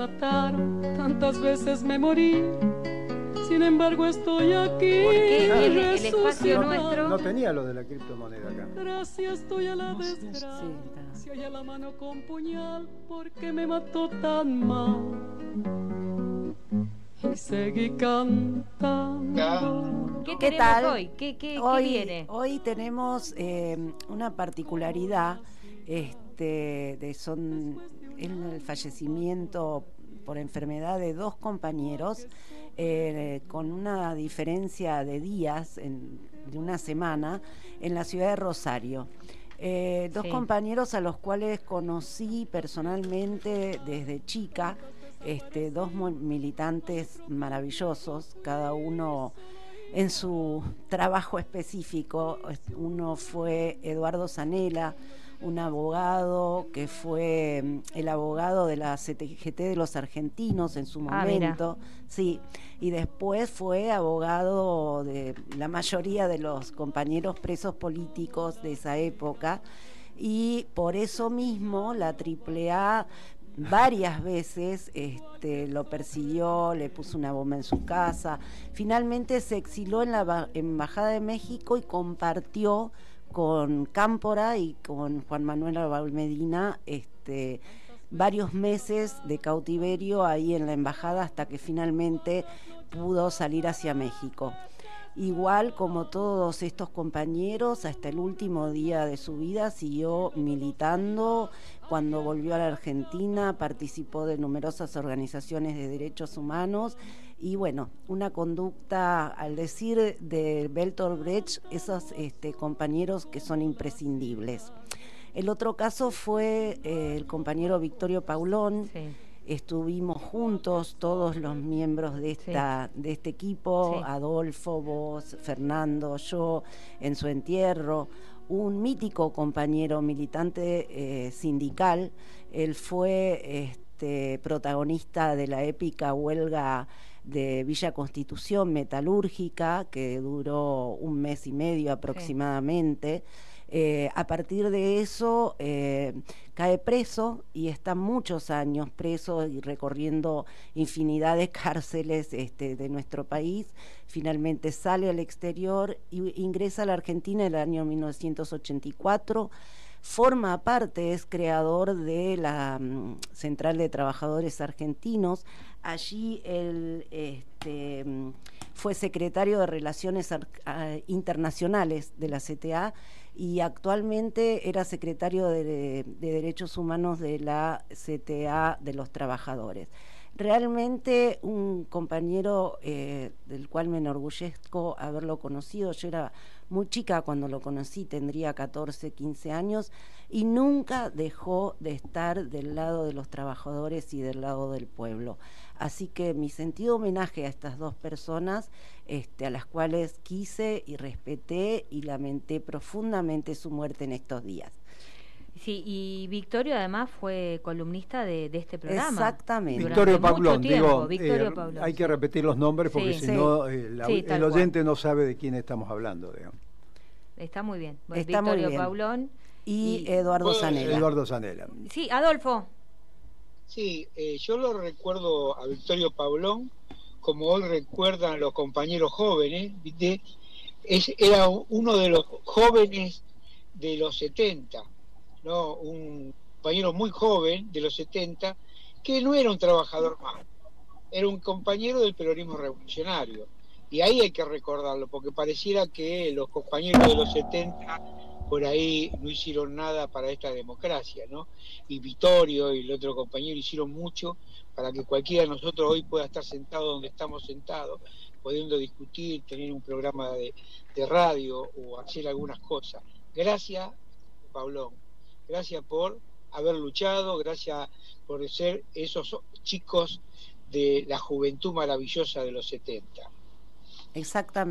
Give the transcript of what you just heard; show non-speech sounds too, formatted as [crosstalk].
mataron, tantas veces me morí. Sin embargo estoy aquí. Porque el, el espacio nuestro. No tenía lo de la criptomoneda acá. Gracias estoy a la desgracia. Sí, y a la mano con puñal porque me mató tan mal. Y seguí cantando. ¿Qué, ¿Qué tal? hoy? ¿Qué, qué, hoy, qué viene? Hoy tenemos eh, una particularidad. Este, de son el fallecimiento por enfermedad de dos compañeros eh, con una diferencia de días, en, de una semana, en la ciudad de Rosario. Eh, dos Sí. compañeros a los cuales conocí personalmente desde chica, este, dos militantes maravillosos, cada uno en su trabajo específico. Uno fue Eduardo Zanela, un abogado que fue mm, el abogado de la CTGT de los argentinos en su Ah, momento, sí, y después fue abogado de la mayoría de los compañeros presos políticos de esa época y por eso mismo la AAA varias veces este, lo persiguió, le puso una bomba en su casa. Finalmente se exiló en la ba- Embajada de México y compartió con Cámpora y con Juan Manuel Arbal Medina este, varios meses de cautiverio ahí en la embajada hasta que finalmente pudo salir hacia México. Igual como todos estos compañeros, hasta el último día de su vida siguió militando. Cuando volvió a la Argentina participó de numerosas organizaciones de derechos humanos y bueno, una conducta, al decir de Bertolt Brecht, esos este, compañeros que son imprescindibles. El otro caso fue eh, el compañero Victorio Paulón. Sí. Estuvimos juntos todos los miembros de, esta, de este equipo, Sí. Adolfo, vos, Fernando, yo, en su entierro. Un mítico compañero militante eh, sindical. Él fue este, protagonista de la épica huelga de Villa Constitución metalúrgica, que duró un mes y medio aproximadamente. Eh, a partir de eso eh, cae preso y está muchos años preso y recorriendo infinidad de [laughs] cárceles este, de nuestro país. Finalmente sale al exterior e ingresa a la Argentina en el año 1984 forma parte, es creador de la mm, Central de Trabajadores Argentinos. Allí él este, mm, fue secretario de Relaciones Internacionales de la CTA y actualmente era secretario de, de Derechos Humanos de la CTA de los Trabajadores. Realmente un compañero eh, del cual me enorgullezco haberlo conocido. Yo era muy chica cuando lo conocí, tendría 14, 15 años, y nunca dejó de estar del lado de los trabajadores y del lado del pueblo. Así que mi sentido homenaje a estas dos personas, este, a las cuales quise y respeté y lamenté profundamente su muerte en estos días. Sí, y Victorio además fue columnista de, de este programa. Exactamente. Victorio Pablón, digo, Victorio eh, Pablón, hay sí. que repetir los nombres porque Sí. si Sí. no eh, la- Sí, tal el cual. oyente no sabe de quién estamos hablando. digamos. Está muy bien. Bueno, Está muy Victorio bien. Paulón. Y, Y- Eduardo. Eduardo Zanella. Sí, Adolfo. Sí, eh, yo lo recuerdo a Victorio Paulón, como hoy recuerdan los compañeros jóvenes, ¿viste? Es, era uno de los jóvenes de los 70, ¿no? Un compañero muy joven de los 70, que no era un trabajador más, era un compañero del peronismo revolucionario. Y ahí hay que recordarlo, porque pareciera que los compañeros de los 70 por ahí no hicieron nada para esta democracia, ¿no? y Vittorio y el otro compañero hicieron mucho para que cualquiera de nosotros hoy pueda estar sentado donde estamos sentados, pudiendo discutir, tener un programa de, de radio o hacer algunas cosas. Gracias, Pablón. Gracias por haber luchado, gracias por ser esos chicos de la juventud maravillosa de los 70. Exactamente.